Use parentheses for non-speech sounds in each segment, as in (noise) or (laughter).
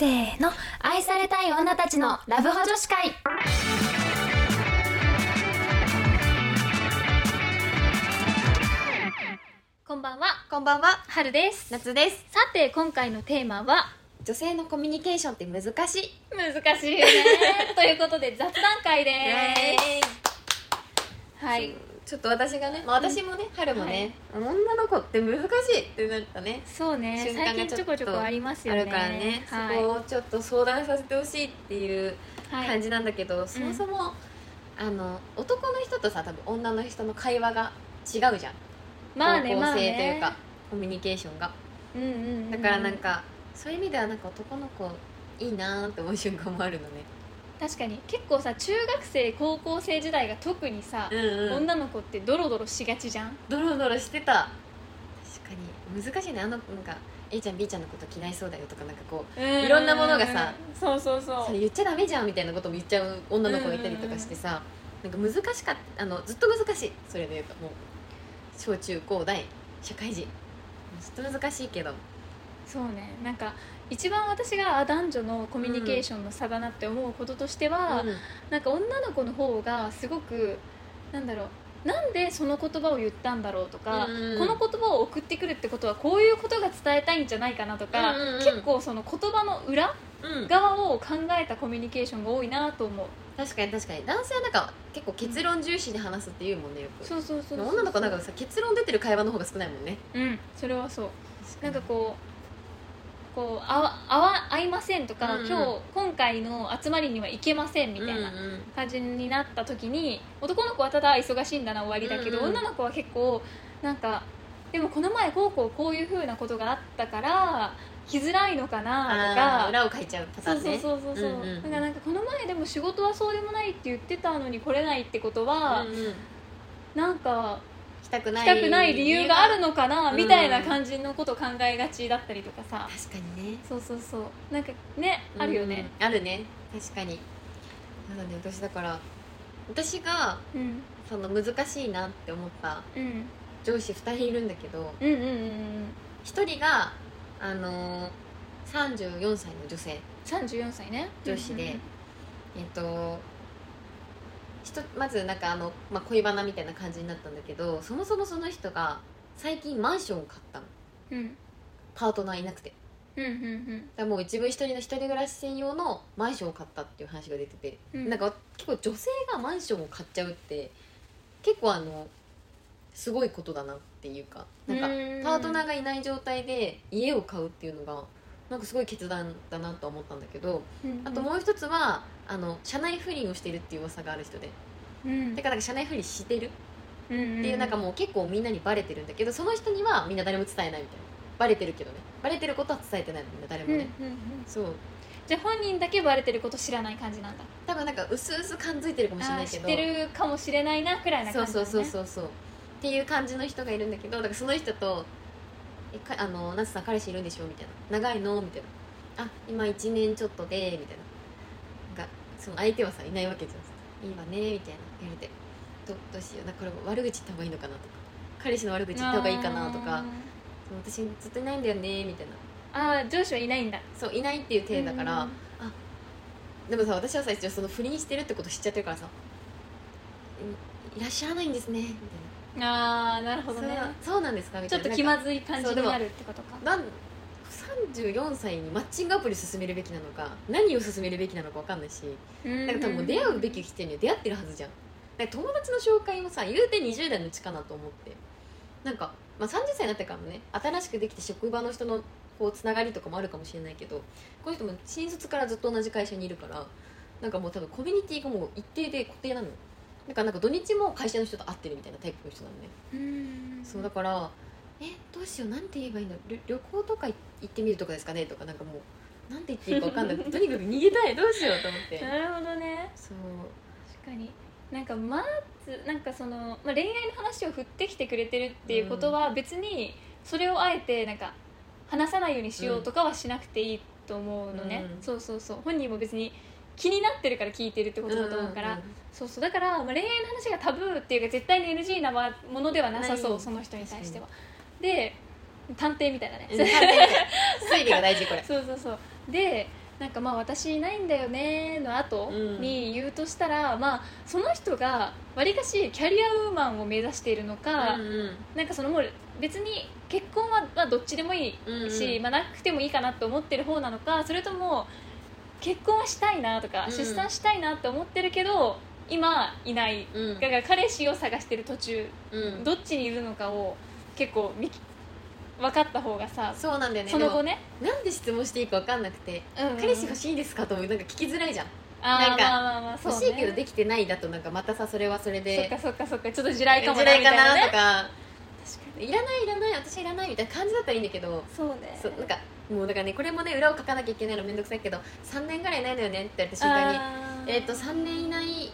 せーの。愛されたい女たちのラブホ女子会。こんばんは。こんばんは。春です。夏です。さて今回のテーマは？女性のコミュニケーションって難しい。難しいね。(laughs) ということで雑談会です。はいちょっと私がね、まあ、私もね、春もね、女の子って難しいってなったね。そうね瞬間最近がちょこちょこありますよね。あるからね、はい。そこをちょっと相談させてほしいっていうはい感じなんだけど、そもそも、あの男の人とさ多分女の人の会話が違うじゃん。まあね方向性まあねというか、コミュニケーションが。うんうんうんうん。だからなんか、そういう意味ではなんか男の子いいなーって思う瞬間もあるのね確かに。結構さ中学生高校生時代が特にさ、ん女の子ってドロドロしがちじゃん？ドロドロしてた。確かに。難しいね。あのなんか A ちゃん B ちゃんのこと嫌いそうだよとかなんかこういろんなものがさそうそうそう。それ言っちゃダメじゃんみたいなことも言っちゃう女の子がいたりとかしてさなんか難しかった。あのずっと難しい。それで言うともう小中高大社会人。ずっと難しいけど。そうね。なんか一番私があ男女のコミュニケーションの差だなって思うこととしては、うん。なんか女の子の方がすごくなんだろうなんでその言葉を言ったんだろうとか、うんこの言葉を送ってくるってことはこういうことが伝えたいんじゃないかなとか、うんうん。うん結構その言葉の裏うん。側を考えたコミュニケーションが多いなと思う。確かに確かに。男性はなんか結構結論重視で話すっていうもんねよく。そうそうそうそう。女の子なんかさ結論出てる会話の方が少ないもんね。うんそれはそう。なんかこうこう合わ合いませんとか、うんうん。今日今回の集まりには行けませんみたいなうんうん。感じになった時に男の子はただ忙しいんだな終わりだけど、うんうん。女の子は結構なんかでもこの前こうこうこういうふうなことがあったから来づらいのかなとか。裏を書いちゃうパターンね。そうそうそうそう、う。んうんうん。だからなんかこの前でも仕事はそうでもないって言ってたのに来れないってことは、うんうん。なんか来たくない来たくない理由があるのかなうんみたいな感じのことを考えがちだったりとかさ、確かにね。そうそうそう。なんかねあるよね。うんあるね。確かに。なので私だから私がうん。その難しいなって思ったうん。上司2人いるんだけどうんうんうんうん。1人があのー34歳の女性。34歳ね。上司で、えっとひとまずなんかあの、まあ、恋バナみたいな感じになったんだけどそもそもその人が最近マンションを買ったの。うん。パートナーいなくて。うんうんうん。だもう自分一人の一人暮らし専用のマンションを買ったっていう話が出てて、うん。なんか結構女性がマンションを買っちゃうって結構あのすごいことだなっていうか。なんかうん。パートナーがいない状態で家を買うっていうのがなんかすごい決断だなと思ったんだけどうんあともう一つはあの社内不倫をしているっていう噂がある人で。うん。だから社内不倫してる。っていうなんかもう結構みんなにバレてるんだけどその人にはみんな誰も伝えないみたいな。バレてるけどね。バレてることは伝えてないのみんな誰もね、そう。じゃあ本人だけバレてること知らない感じなんだ。多分なんか薄々感づいてるかもしれあないけど。ー知ってるかもしれないなくらいなそう感じだ、ね、そうそうそうそう。っていう感じの人がいるんだけどだからその人と「えかあの夏さん彼氏いるんでしょ?」みたいな「長いの?」みたいな「あ今1年ちょっとで」みたいな。なんかその相手はさいないわけじゃん「いいわね」みたいな。言われて「どどうしよう。なんかこれ悪口言った方がいいのかな」とか「彼氏の悪口言った方がいいかな」とか「そう私ずっといないんだよね」みたいな。あーあー上司はいないんだ。そういないっていう体だから、うん。でもさ私はさ一応その不倫してるってこと知っちゃってるからさ「いいらっしゃらないんですね」みたいなああなるほどね。そうなんですか？みちょっとたいな気まずい感じになるってことか。なん34歳にマッチングアプリ進めるべきなのか何を進めるべきなのか分かんないしうん。なんか多分もう出会うべき人には出会ってるはずじゃん。友達の紹介もさ言うて20代のうちかなと思って。なんか、まあ、30歳になってからもね新しくできて職場の人のこうつながりとかもあるかもしれないけどこの人も新卒からずっと同じ会社にいるからなんかもう多分コミュニティがもう一定で固定なのだからなんか土日も会社の人と会ってるみたいなタイプの人なのね。うん。そうだからえどうしようなんて言えばいいんだ旅旅行とか行ってみるとかですかね？とかなんかもうなんて言っていいか分かんない。(laughs) とにかく逃げたい。どうしようと思って。なるほどね。そう。確かに。なんかまずなんかその、まあ、恋愛の話を振ってきてくれてるっていうことは別にそれをあえてなんか話さないようにしようとかはしなくていいと思うのね、うん。そうそうそう。本人も別に気になってるから聞いてるってことだと思うから、んんそうそうだから、まあ、恋愛の話がタブーっていうか絶対に NG なものではなさそうその人に対しては。で探偵みたいなね、うん探偵。推理が大事これ。(laughs) そうそうそう。でなんかまあ私いないんだよねの後に言うとしたら、まあその人がわりかしキャリアウーマンを目指しているのか、うんうん。なんかそのもう別に結婚はまあどっちでもいいし、うんうん。まあ、なくてもいいかなと思ってる方なのかそれとも結婚はしたいなとか、うん。出産したいなって思ってるけど今いないうん。だから彼氏を探してる途中うん。どっちにいるのかを結構見き分かった方がさそうなんだよね。その後ね、なんで質問していいか分かんなくてうんうん。彼氏欲しいですかともなんか聞きづらいじゃん。なんかまあまあまあそうね。欲しいけどできてないだとなんかまたさそれはそれそっでかそっかそっかちょっと地雷かも地雷かななみたいなね。とか。確かにいらないいらない私いらないみたいな感じだったらいいんだけど。そうね。そうなんかもうだからねこれもね裏を書かなきゃいけないのめんどくさいけど3年ぐらいいないのよねって言われた瞬間にえっ、と3年いない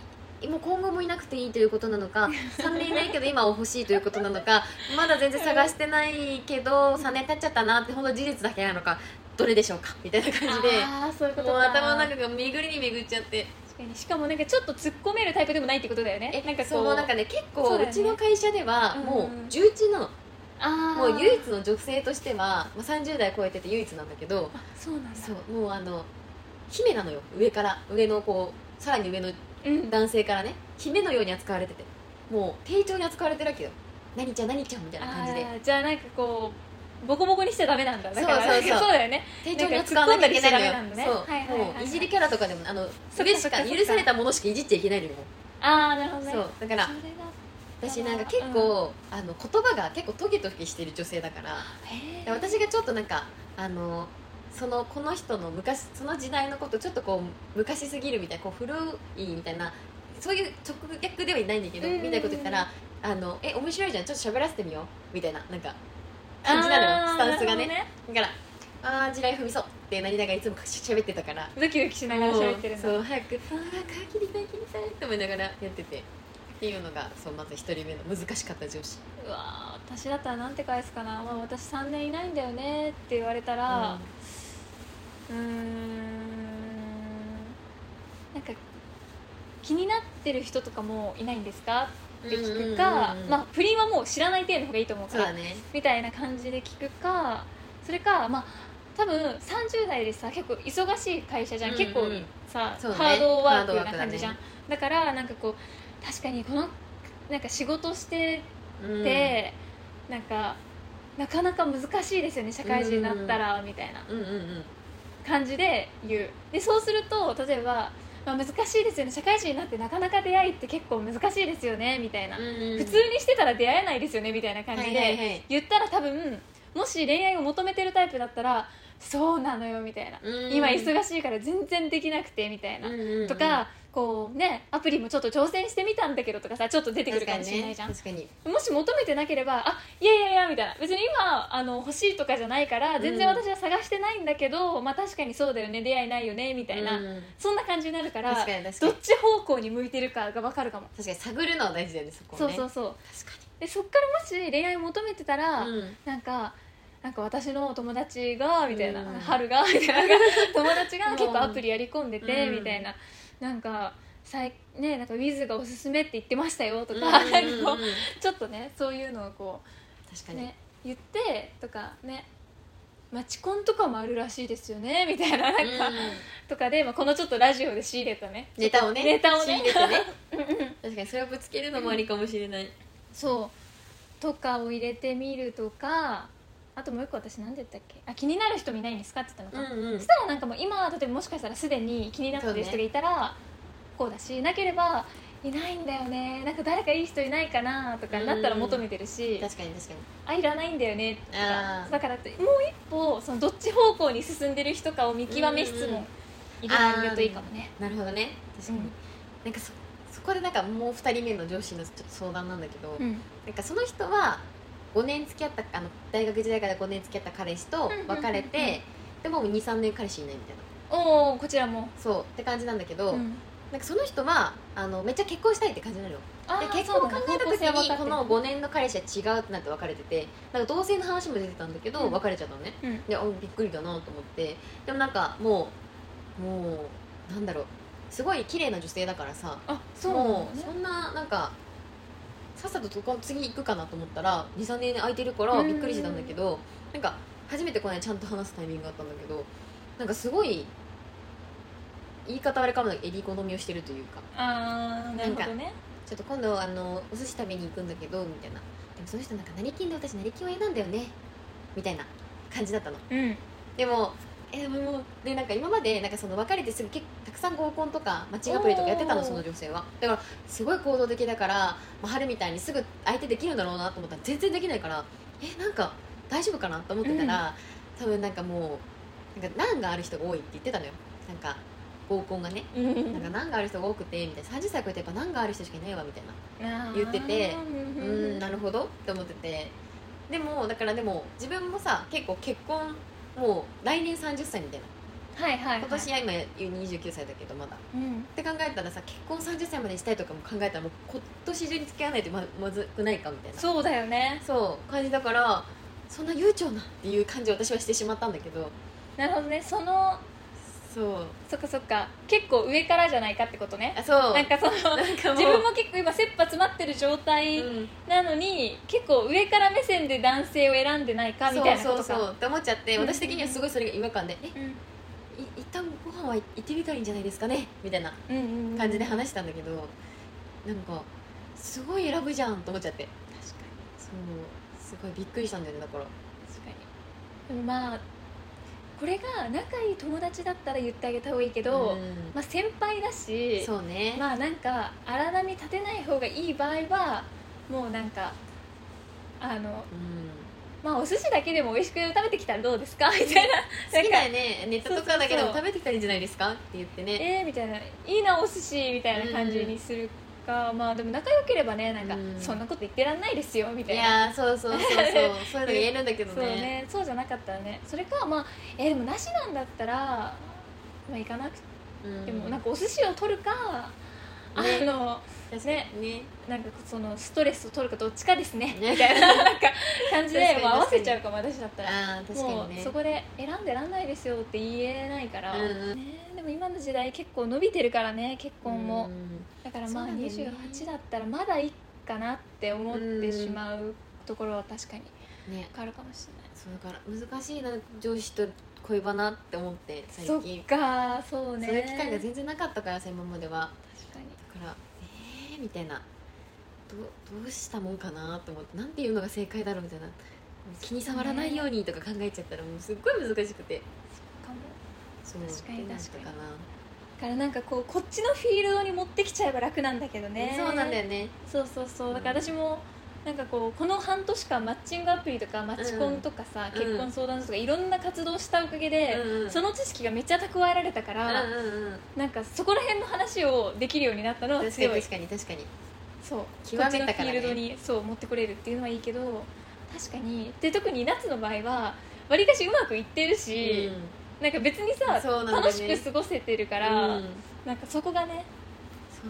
もう今後もいなくていいということなのか (laughs) 3年いないけど今は欲しいということなのかまだ全然探してないけど3年経っちゃったなって本当事実だけなのかどれでしょうかみたいな感じであーそういうこともうか頭の中が巡りに巡っちゃって。しかもなんかちょっと突っ込めるタイプでもないってことだよね。えなんかこそうなんかね結構う,、ちの会社ではうん。もう重鎮なの、もう唯一の女性としては、まあ、30代超えてて唯一なんだけどあそうなんだ。そうもうあの姫なのよ。上から。上のこうさらに上のうん。男性からね。姫のように扱われてて。もう丁重に扱われてるわけよ。何ちゃん何ちゃんみたいな感じで。じゃあなんかこうボコボコにしちゃダメなんだ。だからそうそうそう。そうだよね。丁重に扱わなきゃいけないのよ。そう、はいはいもういじりキャラとかでもあのそっか上しか許されたものしかいじっちゃいけないのよもああなるほどね。うそう。だから私なんか結構、あの言葉が結構トゲトゲしてる女性だから。私がちょっとなんかあのそのこの人の昔その時代のことちょっとこう昔すぎるみたいなこう古いみたいなそういう直訳ではいないんだけど、うんうんうん。みたいなこと言ったら「あのえ面白いじゃんちょっと喋らせてみよう」みたいななんか感じなのよスタンスがね。だから「ああ地雷踏みそう」ってなりながらいつもしゃべってたからドキドキしながら喋ってるんだ。そう早く「あありたい切りたい」って思いながらやっててっていうのがそうまず一人目の難しかった上司。うわー私だったらなんて返すかな、まあ、私3年いないんだよね。って言われたらうーんなんか気になってる人とかもいないんですか？って聞くか、まあ不倫はもう知らない程度の方がいいと思うからね。みたいな感じで聞くかそれかまあ多分30代でさ結構忙しい会社じゃん、うんうん結構さ、ね。ハードワークな感じじゃん。だ,、からなんかこう確かにこのなんか仕事してうん。て、なんかなかなか難しいですよね社会人になったら、みたいな。感じで言う。でそうすると例えば、まあ、難しいですよね社会人になってなかなか出会いって結構難しいですよねみたいな、うんうん。普通にしてたら出会えないですよねみたいな感じで、言ったら多分もし恋愛を求めてるタイプだったらそうなのよみたいな、うん。今忙しいから全然できなくてみたいな、うんうんうん。とかこうねアプリもちょっと挑戦してみたんだけどとかさちょっと出てくるかもしれないじゃん、確かに。もし求めてなければあいやいやいやみたいな。別に今あの欲しいとかじゃないから全然うん私は探してないんだけど、まあ確かにそうだよね。出会いないよねみたいな、うん。そんな感じになるから確かに確かに。どっち方向に向いてるかが分かるかも、確かに探るのは大事だよねそこね。そうそうそう。確でそっからもし恋愛を求めてたら、なんかなんか私の友達がみたいな、うん春がみたいな。(laughs) 友達がうん。結構アプリやり込んでて、うん。みたいな。なんかさいねなんかウィズがおすすめって言ってましたよとか、ちょっとねそういうのをこ確かに。うね言ってとかねマチコンとかもあるらしいですよねみたいななんか、うんとかで、まあ、このちょっとラジオで仕入れたね。ネタをねネタをね。仕入れてね。(laughs) 確かにそれをぶつけるのもありかもしれない。そう。とかを入れてみるとかあともう一個私何て言ったっけ？あ気になる人いないんですかって言ったのか、うんうん。そしたらなんかもう今例えばもしかしたらすでに気になってる人がいたらこうだしなければいないんだよね。なんか誰かいい人いないかなとかなったら求めてるし、確かに確かに。あいらないんだよね。とか。だからもう一歩そのどっち方向に進んでる人かを見極め質問入れられるといいかもね。なるほどね。確かに、うん。なんかそそこでなんかもう2人目の上司のちょっと相談なんだけど、うん。なんかその人は5年付き合ったあの大学時代から5年付き合った彼氏と別れうんうんうん。うんて、でも23年彼氏いないみたいな。おおこちらも、そうって感じなんだけど、うん。なんかその人はあのめっちゃ結婚したいって感じなの。よで結婚を考えた時にこの5年の彼氏は違うってなって別れててなんか同性の話も出てたんだけど、うん。別れちゃったのね。うん。であびっくりだなと思って。でもなんかもうもうなんだろう。すごい綺麗な女性だからさあそうね。うそんななんかさっさと次行くかなと思ったら23年空いてるからうん。びっくりしてたんだけどなんか初めてこの間ちゃんと話すタイミングがあったんだけどなんかすごい言い方悪いかもだけどエリ好みをしてるというか。ああなるほどね。ちょっと今度あのお寿司食べに行くんだけどみたいな。でもその人なんか成金で私成金は嫌なんだよね。みたいな感じだったの。うん。でもえでももうでなんか今までなんかその別れてすぐ結たくさん合コンとかマッチングアプリとかやってたのその女性は。だからすごい行動的だから、まあ、春みたいにすぐ相手できるんだろうなと思ったら全然できないからえなんか大丈夫かなと思ってたら、多分なんかもうなんか難がある人が多いって言ってたのよ。なんか合コンがね。うん。なんか難がある人が多くてみたいな。30歳超えてやっぱ難がある人しかいないわみたいな。言っててううんなるほどって思ってて。でもだからでも自分もさ結構結婚もう来年30歳みたいなはいはいはい。今年は今29歳だけどまだ。っうん。て考えたらさ結婚30歳までにしたいとかも考えたらもう今年中に付き合わないとままずくないかみたいな。そうだよね。そう感じだからそんな悠長なっていう感じを私はしてしまったんだけど。なるほどね。そのそう。そっかそっか。結構上からじゃないかってことね。あそう。なんかその (laughs) なんかもう。自分も結構今切羽詰まってる状態うん。なのに、結構上から目線で男性を選んでないかみたいなことか。そうそうそう。って思っちゃってうん私的にはすごいそれが違和感でえ？うん。い一旦ご飯は行ってみたらいいんじゃないですかね？(laughs) みたいな感じで話したんだけどなんかすごい選ぶじゃんと思っちゃって。確かに。そうすごいびっくりしたんだよねだから。確かに。でもまあこれが仲いい友達だったら言ってあげた方がいいけど、うん。まあ、先輩だしそうね、まあなんか荒波立てない方がいい場合はもうなんかあのうんまあお寿司だけでも美味しく食べてきたらどうですか？みたいな。好きだよねネットとかだけでも食べてきたらいいんじゃないですか？って言ってね。えー、みたいないいなお寿司みたいな感じにするか、まあでも仲良ければねなんか、うん。そんなこと言ってらんないですよみたいいなやーそうそうそうそう。(laughs) そういうの言えるんだけどそうね。ねそうじゃなかったらね。それかまあえーでもなしなんだったらまあ行かなくてうん。もなんかお寿司を取るか、ねあの確かにねなんかそのストレスを取るかどっちかですね。ね。みたいななんか感じでもう合わせちゃうかも私だったら。ああ確かもうにねそこで選んでらんないですよって言えないから、うんうん。ね、でも今の時代結構伸びてるからね結婚も、うんだからまあそうなんだよね28だったらまだいいかなって思ってしまうところは確かにね。あるかもしれない。そうだから難しいな上司と恋バナって思って最そっ近かそうね。そういう機会が全然なかったからさ今まではえーみたいな。どうどうしたもんかなと思って。なんていうのが正解だろうみたいな。気に障らないようにとか考えちゃったらもうすっごい難しくて。かも。そう確かに確かに。かなだからなんかこうこっちのフィールドに持ってきちゃえば楽なんだけどね。そうなんだよね。そうそうそう。だから私もなんかこうこの半年間マッチングアプリとかマッチコンとかさ、うん。結婚相談所とかいろんな活動したおかげで、うんうんその知識がめっちゃ蓄えられたから、うんうんうん。なんかそこら辺の話をできるようになったのは強いに確かに確かに。そう。極めたからね。こっちのフィールドにそう持ってこれるっていうのはいいけど確かに。で特に夏の場合はわりかしうまくいってるし、なんか別にさ、ね。楽しく過ごせてるから、うん。なんかそこがね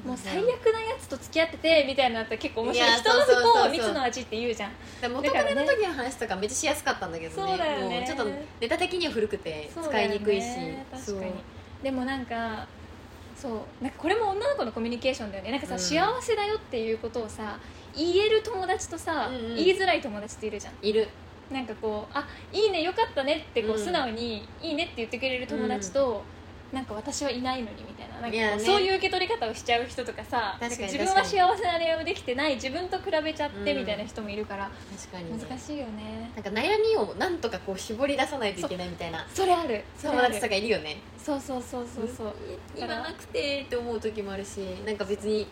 もう最悪なやつと付き合っててみたいなのだったら結構面白い。人の不幸蜜の味って言うじゃん。で元彼の時の話とかめっちゃしやすかったんだけどね。そうだよね。もうちょっとネタ的には古くて使いにくいし。確かに。でもなんかそう。なんかこれも女の子のコミュニケーションだよね。なんかさ、うん。幸せだよっていうことをさ言える友達とさ、うんうん。言いづらい友達っているじゃん。いる。なんかこうあいいねよかったねってこううん。素直に、いいねって言ってくれる友達と、なんか私はいないのにみたいな。なんかいやね。そういう受け取り方をしちゃう人とかさ確かに自分は幸せな恋愛をできてない自分と比べちゃってうんみたいな人もいるから、確かにね。難しいよね。なんか悩みをなんとかこう絞り出さないといけないみたいな。それある。それある。友達とかいるよね。そうそうそうそうそう。言わなくてって思う時もあるしなんか別に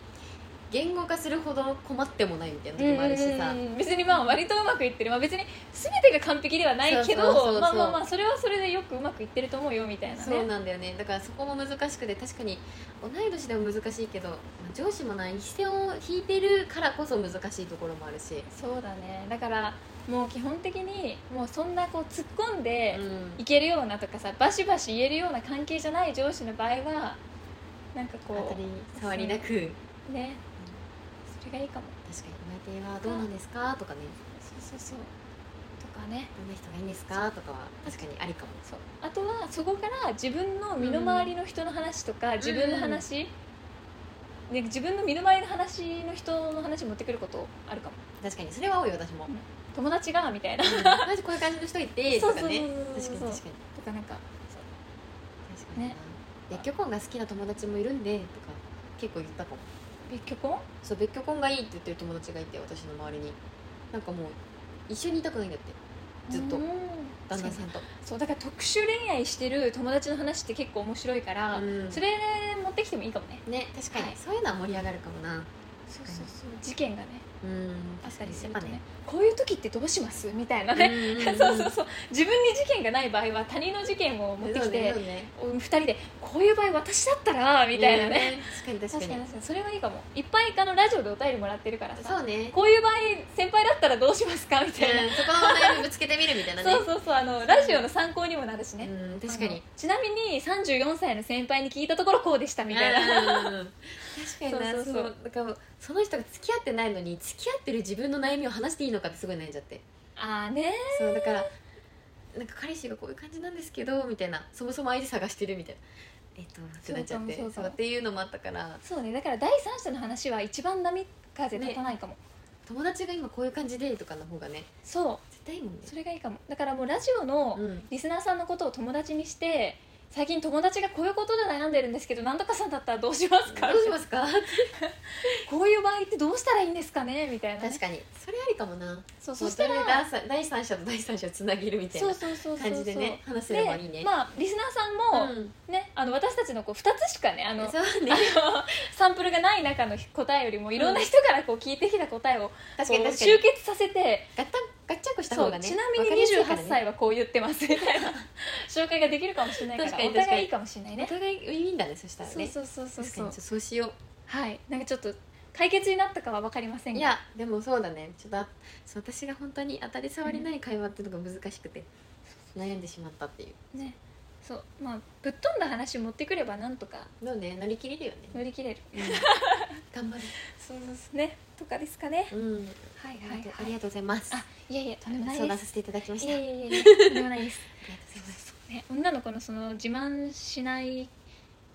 言語化するほど困ってもないみたいな時もあるしさ。うんうんうん。別にまあ割とうまくいってる、まあ、別に全てが完璧ではないけどまあまあまあそれはそれでよくうまくいってると思うよみたいなね。そうなんだよね。だからそこも難しくて確かに同い年でも難しいけど、まあ上司もない一線を引いてるからこそ難しいところもあるし、そうだね。だからもう基本的にもうそんなこう突っ込んでうん。いけるようなとかさバシバシ言えるような関係じゃない上司の場合はなんかこ当たり障りなく、う。ねそれがいいかも。確かに内定はどうなんですか？とかね。そうそうそう。とかね。どんな人がいいんですか？とかは確かにありかも。そう。あとはそこから自分の身の回りの人の話とか、自分の話、ね、自分の身の回りの話の人の話持ってくることあるかも。確かにそれは多いよ私も、友達がみたいな。マジこういう感じの人いて (laughs) とかね。確かに確かに。とかなんか確かにな、ね。別居婚が好きな友達もいるんでとか結構言ったかも別居婚？そう別居婚がいいって言ってる友達がいて私の周りに。なんかもう一緒にいたくないんだって。ずっと。うん。旦那さんと。そうだから特殊恋愛してる友達の話って結構面白いから、うん。それ持ってきてもいいかもね。ね確かに、はい。そういうのは盛り上がるかもな。そうそうそう。事件がねうん。あったりするとねねこういう時ってどうします？みたいなね、(laughs) そうそうそう自分に事件がない場合は他人の事件を持ってきて、そうね2人でこういう場合私だったらみたいなね。確かに確かに。それはいいかも。いっぱいあのラジオでお便りもらってるからさそうね。こういう場合先輩だったらどうしますか？みたいな、うんそこの悩みぶつけてみるみたいなね。(laughs) そうそうそう。あのラジオの参考にもなるしね、うん確かに。ちなみに34歳の先輩に聞いたところこうでしたみたいな、うん確かになそうそうそう。そう。だからその人が付き合ってないのに付き合ってる自分の悩みを話していいのかってすごい悩んじゃって。ああねそうだからなんか彼氏がこういう感じなんですけどみたいな。そもそも相手探してるみたいな。えっとってなっちゃって。そうそうっていうのもあったから。そうねだから第三者の話は一番波風立たないかも、友達が今こういう感じでとかの方がねそう。絶対いいもんね。それがいいかも。だからもうラジオのうん。リスナーさんのことを友達にして最近友達がこういうことで悩んでるんですけどなんとかさんだったらどうしますか？どうしますか？(laughs) こういう場合ってどうしたらいいんですかね？みたいなね、確かに。それありかもな。そうそそしたら第三者と第三者をつなげるみたいそうなそうそうそうそう。感じでね話せればいいね。でまあリスナーさんも、うん。ねあの私たちのこう2つしかねあのね。あの (laughs) サンプルがない中の答えよりもいろんな人からこう聞いてきた答えをう確かに。集結させてガッタンガッチャンコした方がねちなみにわかりやすいから28ね。歳はこう言ってますみたいな紹介ができるかもしれないから確かに。お互いいいかもしれないおね互いいいんだねそしたらね。そうそうそうそうそう。しよはい。なんかちょっと解決になったかは分かりませんが。ういやでもそうだね。ちょっとあそう私が本当に当たり障りない会話っていうのが難しくて悩んでしまったっていう。ねそうまあぶっ飛んだ話持ってくればなんとかのね乗り切れるよね。乗り切れる。(laughs) 頑張る。そうですね。とかですかね。うん。はいはいはい。ありがとうございます。あいやいやとんでもないです。相談させていただきました。ありいやいやいやとんでもないです。がとうございます。ね、女の子のその自慢しない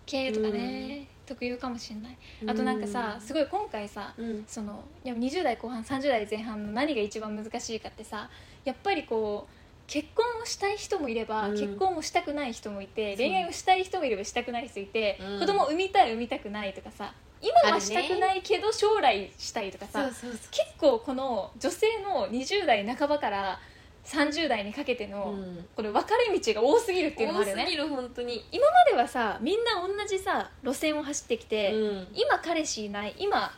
系とかね、特有かもしれない。あとなんかさすごい今回さうん。そのいや20代後半30代前半の何が一番難しいかってさやっぱりこう結婚をしたい人もいれば、うん。結婚をしたくない人もいてそう。恋愛をしたい人もいればしたくない人いて、うん。子供を産みたい産みたくないとかさ今はしたくないけど将来したいとかさ、そうそうそ結構この女性の20代半ばから30代にかけてうの、うん。これ分かれ道が多すぎるっていうのもあるよね。ぎる本当に。今まではさみんな同じさ路線を走ってきて、うん。今彼氏いない今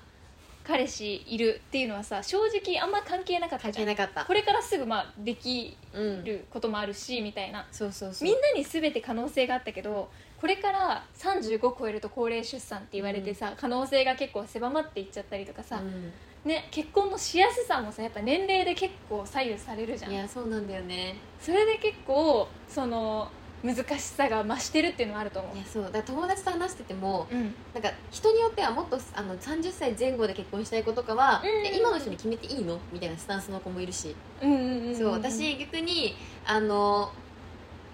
彼氏いるっていうのはさ正直あんま関係なかった関じゃん。係なかった。これからすぐまあできうんることもあるしみたいな。そうそうそう。みんなに全て可能性があったけどこれから35超えると高齢出産って言われてさ、可能性が結構狭まっていっちゃったりとかさ、うん。ね、結婚のしやすさもさやっぱ年齢で結構左右されるじゃん。いやそうなんだよね。それで結構その難しさが増してるっていうのはあると思いやそう。だから友達と話しててもう、うん、なんか人によってはもっとあの30歳前後で結婚したい子とかは、うんえ今の人に決めていいの？みたいなスタンスの子もいるし、うんうんうんうん。そう。私逆にあの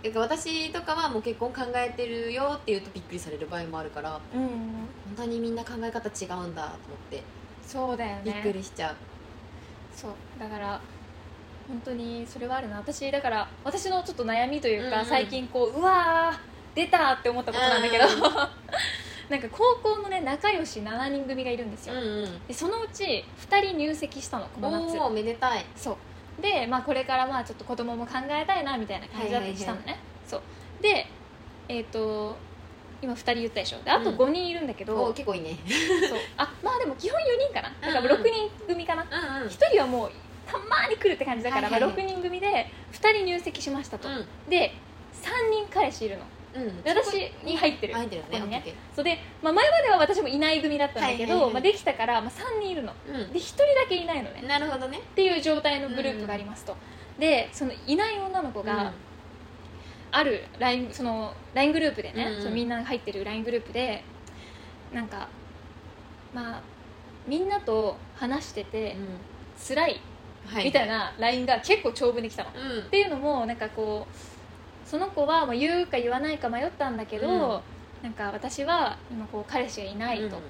なんか私とかはもう結婚考えてるよって言うとびっくりされる場合もあるからうんうん。本当にみんな考え方違うんだと思ってそうだよね。びっくりしちゃう、そう。だから本当にそれはあるな。私だから私のちょっと悩みというか、うんうん。最近こううわー出たって思ったことなんだけど、うん (laughs) なんか高校のね仲良し7人組がいるんですよ、うんうん。でそのうち2人入籍したのこの夏。おおめでたい。そう。で、まあ、これからまあちょっと子供も考えたいなみたいな感じだったりしたのね、そう。でえっ、と今2人言ったでしょ。であとうん。5人いるんだけど、おー結構いいね。そう。あまあでも基本4人かな。だからうん。うん6人組かな、うんうん。1人はもうたまに来るって感じだから、はいはいはい。まあ、6人組で2人入籍しましたと、で3人彼氏いるの。うん。私に入ってる。入ってるね。ね。そうで、まあ、前までは私もいない組だったんだけど、はいはいはい。まあ、できたから、まあ、3人いるの。ーで1人だけいないのね。うんなるほどね。っていう状態のグループがありますと、でそのいない女の子がある LINE その LINE グループでね、うんうん。そのみんなが入ってる LINE グループでなんかまあみんなと話してて辛い。はみたいな LINE が結構長文できたの、っうん。ていうのもなんかこうその子はまあ言うか言わないか迷ったんだけど、うん。なんか私は今こう彼氏がいないと、うん。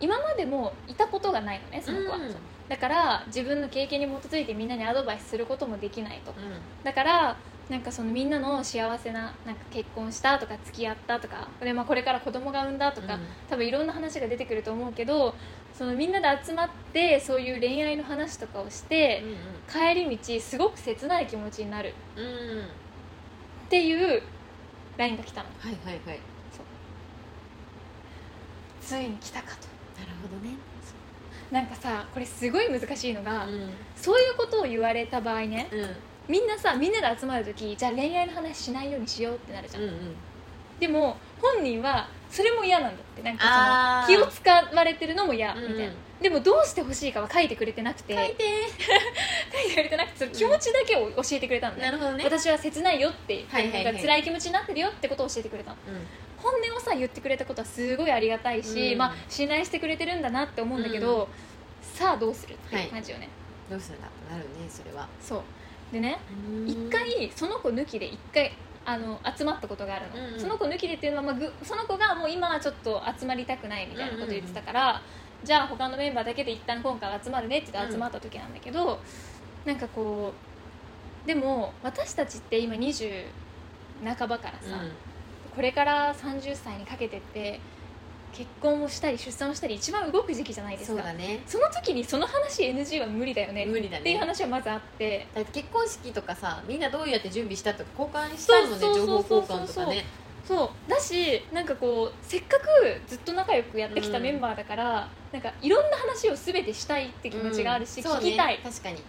今までもいたことがないのねその子は、うん。だから自分の経験に基づいてみんなにアドバイスすることもできないと。うだからなんかそのみんなの幸せななんか結婚したとか付き合ったとかで、まあ、これから子供が産んだとか、うん。多分いろんな話が出てくると思うけどそのみんなで集まってそういう恋愛の話とかをして、帰り道すごく切ない気持ちになる。うんうん。うんっていう LINE が来たの。はいはいはい。ついに来たかと。なるほどね。なんかさこれすごい難しいのが、うん。そういうことを言われた場合ねうんみんなさみんなで集まる時じゃあ恋愛の話しないようにしようってなるじゃん、うんうん。でも本人はそれも嫌なんだって。なんかその気を使われてるのも嫌みたいな、うんうんでもどうしてほしいかは書いてくれてなくて。書いて。(laughs) 書いてくれてなくてその気持ちだけを教えてくれたんだよ、なるほどね。私は切ないよって、はいはいはい。なんか辛い気持ちになってるよってことを教えてくれたの。うん。本音をさ言ってくれたことはすごいありがたいし、うん。まあ、信頼してくれてるんだなって思うんだけど、さあどうするっていう感じよね、どうするんだってなるねそれは。そうでね一回その子抜きで一回あの集まったことがあるの、うんうん。その子抜きでっていうのは、まあ、ぐその子がもう今はちょっと集まりたくないみたいなことを言ってたから、じゃあ他のメンバーだけで一旦今回は集まるねって言って集まった時なん。だけど、なんかこうでも私たちって今20半ばからさ、これから30歳にかけてって結婚をしたり出産をしたり一番動く時期じゃないですか。そね。その時にその話 NG は無理だよね。無理だね。っていう話はまずあって。だって結婚式とかさみんなどうやって準備したとか交換したいもんね情報交換とかね。そう。だしなんかこうせっかくずっと仲良くやってきたメンバーだから、なんかいろんな話を全てしたいって気持ちがあるし、うん。ね。聞きたい。確かに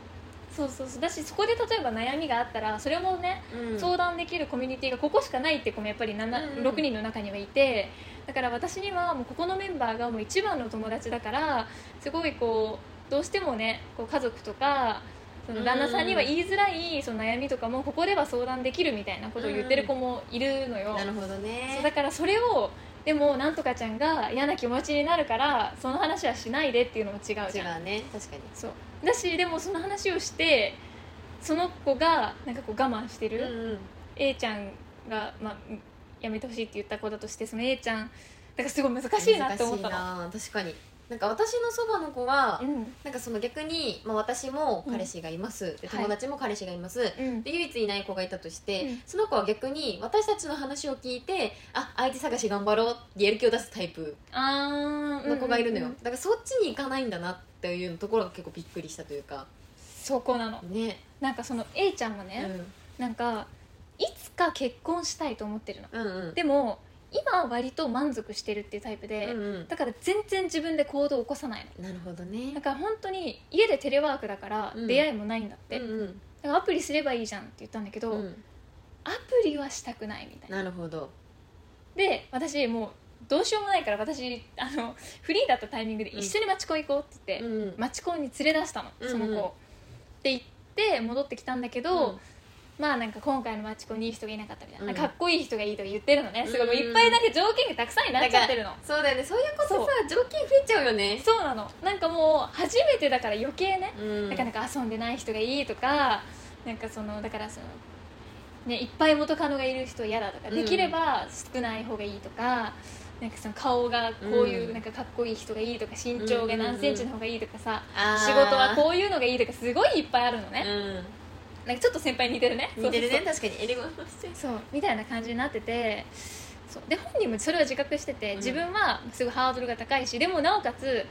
そうそうそう。だしそこで例えば悩みがあったらそれもね、うん。相談できるコミュニティがここしかないって子もやっぱり7、うんうん。6人の中にはいてだから私にはもうここのメンバーがもう一番の友達だからすごいこうどうしてもねこう家族とかその旦那さんには言いづらいその悩みとかもここでは相談できるみたいなことを言ってる子もいるのよ、なるほどね。だからそれをでもなんとかちゃんが嫌な気持ちになるからその話はしないでっていうのも違うじ違ゃん。うね。確かに。そう。だしでもその話をしてその子がなんかこう我慢してる、うんうん。A ちゃんが、まあ、うんやめてほしいって言った子だとしてその A ちゃんだからすごい難しいなって思ったの。難しいな。確かになんか私のそばの子は、うん。なんかその逆に、まあ、私も彼氏がいます、ではい友達も彼氏がいます、うん。で唯一いない子がいたとして、うん。その子は逆に私たちの話を聞いてあ相手探し頑張ろうってやる気を出すタイプの子がいるのよ、うんうんうんだからそっちに行かないんだなっていうところが結構びっくりしたというか。そこなの。ね。なんかその A ちゃんはうね、ん。なんかいつか結婚したいと思ってるの。うんうん。でも今は割と満足してるっていうタイプで、うんうん。だから全然自分で行動を起こさないの。なるほどね。だから本当に家でテレワークだからうん。出会いもないんだって、うんうん。だからアプリすればいいじゃんって言ったんだけど、うん。アプリはしたくないみたいな。なるほど。で私もうどうしようもないから私あのフリーだったタイミングで一緒に町コン行こうって言って、うん町コンに連れ出したのその子、うんうん。って言って戻ってきたんだけど、うんまあなんか今回の町コンにいい人がいなかったみたいな、うん。かっこいい人がいいとか言ってるのね。すごい、うんもういっぱいなんか条件がたくさんになっちゃって。るのそうだよね。そういうことさ条件増えちゃうよね。そうなの。なんかもう初めてだから余計ね、うん。なかなか遊んでない人がいいとかなんかそのだからその、ね、いっぱい元カノがいる人は嫌だとか、うん。できれば少ない方がいいとかなんかその顔がこういううん。なんかかっこいい人がいいとか身長が何センチの方がいいとかさ、あー。仕事はこういうのがいいとかすごいいっぱいあるのね、うなんかちょっと先輩に似てるね。ん似てるね。確かにエレゴンしてそうみたいな感じになってて。そう。で本人もそれを自覚しててうん。自分はすごいハードルが高いしでもなおかつ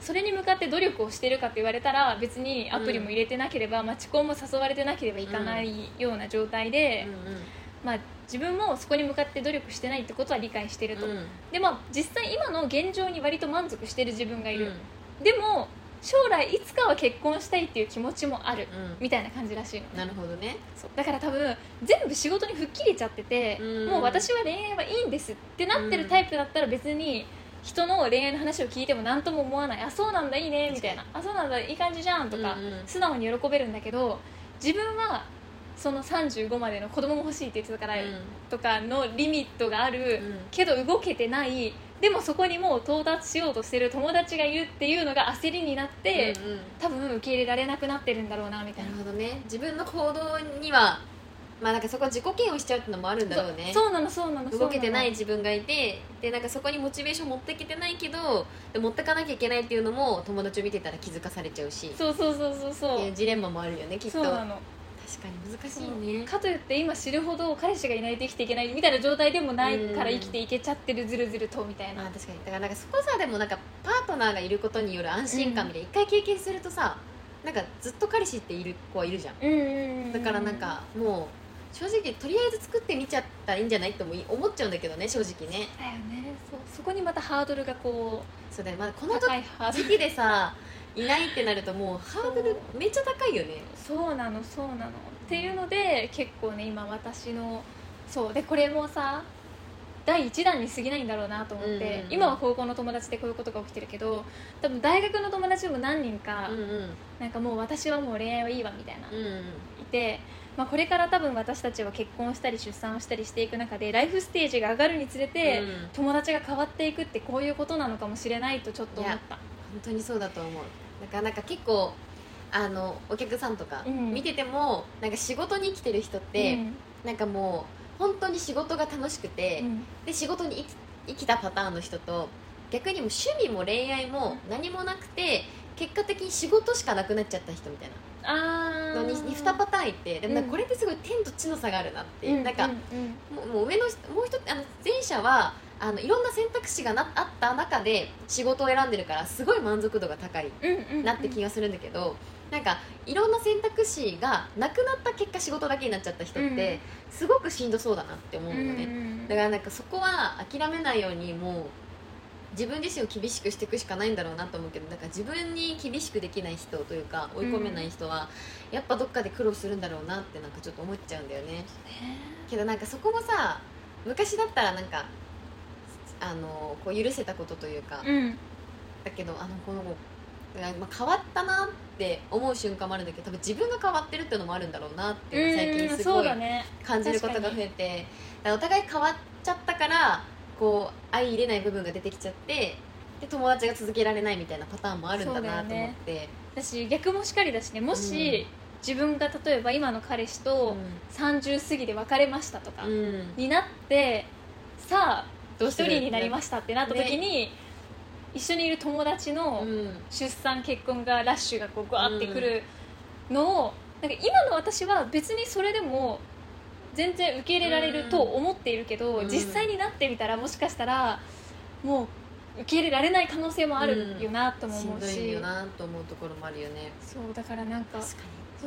それに向かって努力をしてるかって言われたら別にアプリも入れてなければ、マチコンも誘われてなければいかないような状態で、まあ、自分もそこに向かって努力してないってことは理解してると、でまあ実際今の現状に割と満足してる自分がいる、でも将来いつかは結婚したいっていう気持ちもある、みたいな感じらしいのね。なるほどね。そう。だから多分全部仕事に吹っ切れちゃってて、うん。もう私は恋愛はいいんですってなってるタイプだったら別に人の恋愛の話を聞いても何とも思わない。あそうなんだいいね。みたいな。あそうなんだいい感じじゃんとか、うんうん。素直に喜べるんだけど自分はその35までの子供も欲しいって言ってたから、とかのリミットがある、うん。けど動けてないでもそこにもう到達しようとしてる友達がいるっていうのが焦りになって、うんうん。多分受け入れられなくなってるんだろうなみたいな。なるほどね。自分の行動にはまあなんかそこは自己嫌悪しちゃうってのもあるんだろうね。そうなのそうなのそうなの。動けてない自分がいてでなんかそこにモチベーション持ってきてないけどで持ってかなきゃいけないっていうのも友達を見てたら気づかされちゃうし。そうそうそうそうそうジレンマもあるよねきっと。そうなの確かに難しいね。かといって今知るほど彼氏がいないと生きていけないみたいな状態でもないからうん生きていけちゃってるずるずるとみたいな。あ確かに。だからなんかそこさでもなんかパートナーがいることによる安心感みたいな。一回経験するとさなんかずっと彼氏っている子はいるじゃん。うんうんうんだからなんかもう正直とりあえず作ってみちゃったらいいんじゃないとも思っちゃうんだけどね正直ね。だよね。そう。そこにまたハードルがこそうだよまだこうの時期でさいないってなるともうハードルめっちゃ高いよね。そうなのそうなの。っていうので結構ね今私のそう。でこれもさ第1弾に過ぎないんだろうなと思って、うんうんうん。今は高校の友達でこういうことが起きてるけど多分大学の友達も何人か、うんうん。なんかもう私はもう恋愛はいいわみたいな、いうんうん。て、まあ、これから多分私たちは結婚したり出産をしたりしていく中でライフステージが上がるにつれて、うん。友達が変わっていくってこういうことなのかもしれないとちょっと思った。本当にそうだと思うだからなんか結構あのお客さんとかうん。見てても、なんか仕事に生きてる人って、うん。なんかもう本当に仕事が楽しくて、うん。で仕事に生き生きたパターンの人と逆にもう趣味も恋愛も何もなくて結果的に仕事しかなくなっちゃった人みたいな。のにに2パターンいてでもこれってすごい天と地の差があるなって、う。ん。なんか、うん。うん。もう上の人もう一つあの前者はあのいろんな選択肢がなあった中で仕事を選んでるからすごい満足度が高いなって気がするんだけど、なんかいろんな選択肢がなくなった結果仕事だけになっちゃった人って、すごくしんどそうだなって思うのね、んだからなんかそこは諦めないようにもう自分自身を厳しくしていくしかないんだろうなと思うけどだから自分に厳しくできない人というか追い込めない人は、やっぱどっかで苦労するんだろうなってなんかちょっと思っちゃうんだよね。けどなんかそこもさ昔だったらなんかあのこう許せたことというか、うん。だけどあのこの子まあ、変わったなって思う瞬間もあるんだけど多分自分が変わってるっていうのもあるんだろうなって最近うんすごい感じることが増えてだからお互い変わっちゃったからこう相入れない部分が出てきちゃってで友達が続けられないみたいなパターンもあるんだなと思って。だし逆もしっかりだしね。もし、自分が例えば今の彼氏と30過ぎで別れましたとか、うん。うんになってさあ一どうする人になりましたってなった時に、一緒にいる友達のうん出産結婚がラッシュがこうグワーってくるのを、なんか今の私は別にそれでも全然受け入れられると思っているけど、うん。実際になってみたらもしかしたらもう受け入れられない可能性もあるよなともし。ん。ど思うし、いよなと思うところもあるよね。そうだからなんかそ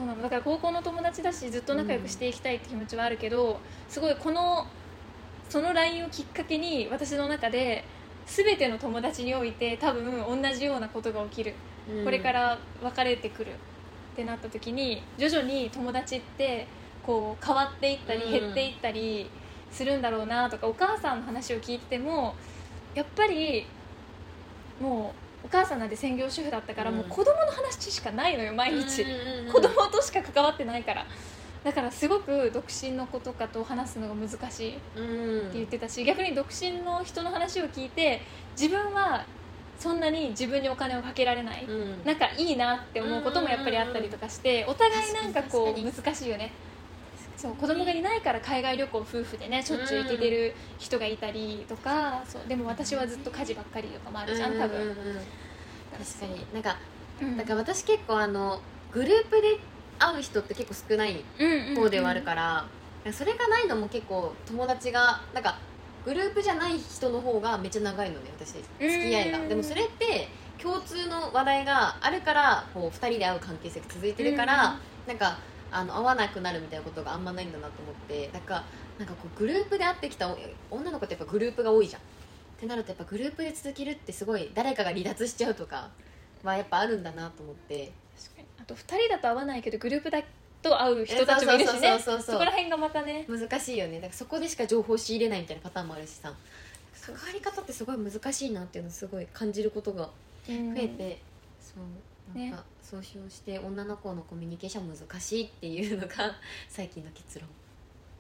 うなの。だから高校の友達だしずっと仲良くしていきたいって気持ちはあるけど、すごいこのその LINE をきっかけに私の中で全ての友達において多分同じようなことが起きる、に、うん。これから別れてくるってなった時に徐々に友達ってこう変わっていったりうん。減っていったりするんだろうなとか、お母さんの話を聞いててもやっぱりもうお母さんなんて専業主婦だったから、うん。もう子供の話しかないのよ毎日。うんうんうん。子供としか関わってないからだからすごく独身の子とかと話すのが難しいってうん。言ってたし逆に独身の人の話を聞いて自分はそんなに自分にお金をかけられない、うん。なんかいいなって思うこともやっぱりあったりとかしてお互いなんかこう難しいよね。そう子供がいないから海外旅行夫婦でねしょっちゅう行けてる人がいたりとかそうでも私はずっと家事ばっかりとかもあるじゃん。多分。確かに。なんかうん。だから私結構あのグループで会う人って結構少ない方ではあるから、それがないのも結構友達がなんかグループじゃない人の方がめっちゃ長いのね私付き合いが。うん。でもそれって共通の話題があるからこう2人で会う関係性が続いてるから、なんかあの会わなくなるみたいなことがあんまないんだなと思ってなんかなんかこうグループで会ってきたお女の子ってやっぱグループが多いじゃん。ってなるとやっぱグループで続けるってすごい誰かが離脱しちゃうとかはやっぱあるんだなと思ってと2人だと会わないけどグループだと会う人たちもいるしね。そこら辺がまたね。難しいよね。だからそこでしか情報を仕入れないみたいなパターンもあるしさ。関わり方ってすごい難しいなっていうのをすごい感じることが増増えて、そう。なんかそうしして女の子のコミュニケーション難しいっていうのが最近の結論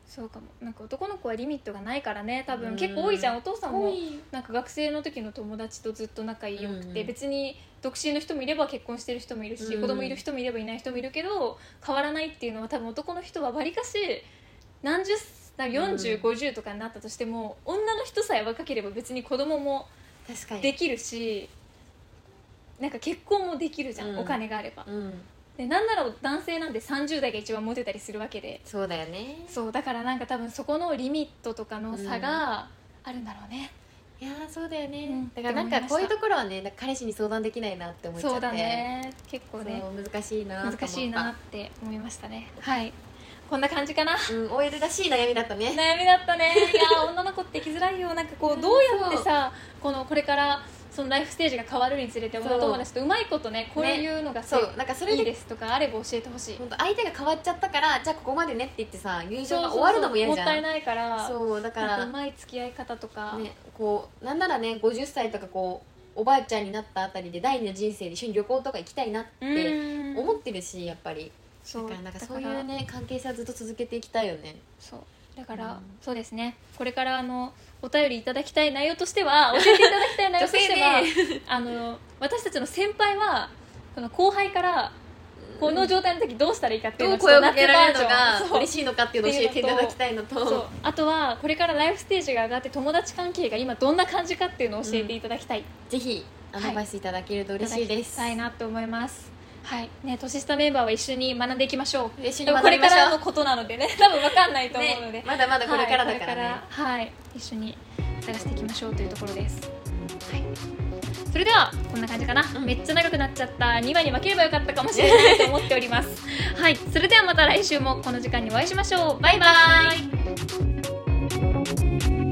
そうかも。なんか男の子はリミットがないからね。多分うん。結構多いじゃん。お父さんもい。なんか学生の時の友達とずっと仲良くて、うん別に独身の人もいれば結婚してる人もいるし、うん。子供いる人もいればいない人もいるけど変わらないっていうのは多分男の人はわりかし何十なんか40、50とかになったとしても女の人さえ若ければ別に子供もできるしなんか結婚もできるじゃん、うん。お金があれば。うんでなんなら男性なんて30代が一番モテたりするわけで。そうだよね。そうだからなんか多分そこのリミットとかの差があるんだろうね、いやーそうだよね、うん。だからなんかこういうところはね彼氏に相談できないなって思っちゃって。そうだね。結構ね。難しいな難しいなって思いましたね。はい。こんな感じかな。うん OL らしい悩みだったね。悩みだったね。いや女の子って生きづらいよ。なんかこうどうやってさこのこれからそのライフステージが変わるにつれて女友達とうまいことねこういうのがさ、そう。なんかそれでいいですとかあれば教えてほしい。本当相手が変わっちゃったからじゃあここまでねって言ってさ友情が終わるのも嫌じゃん。もったいないからそうだからうまい付き合い方とか、ねこうなんならね50歳とかこうおばあちゃんになったあたりで第二の人生で一緒に旅行とか行きたいなってうん。思ってるしやっぱり。そうだからなんかそういうね関係性はずっと続けていきたいよね。そうだから、うん。そうですね。これからあのお便りいただきたい内容としては (laughs) 教えていただきたい内容としては、(laughs) あの私たちの先輩はこの後輩からこの状態の時どうしたらいいかっていうのを声をかけられるのが嬉しいのかっていうのを教えていただきたいのと。そうあとはこれからライフステージが上がって友達関係が今どんな感じかっていうのを教えていただきたい、ぜひアドバイスいただけると嬉しいです、ただきたいなと思いますはい。ね年下メンバーは一緒に学んでいきましょう。一緒にこれからのことなのでね。(laughs) 多分分かんないと思うので、ねまだまだこれからだからね、はい、はい一緒に探していきましょうというところです。はい。それではこんな感じかな、うん。めっちゃ長くなっちゃった。2話に分ければよかったかもしれないと思っております。(laughs) はい。それではまた来週もこの時間にお会いしましょう。バイバイ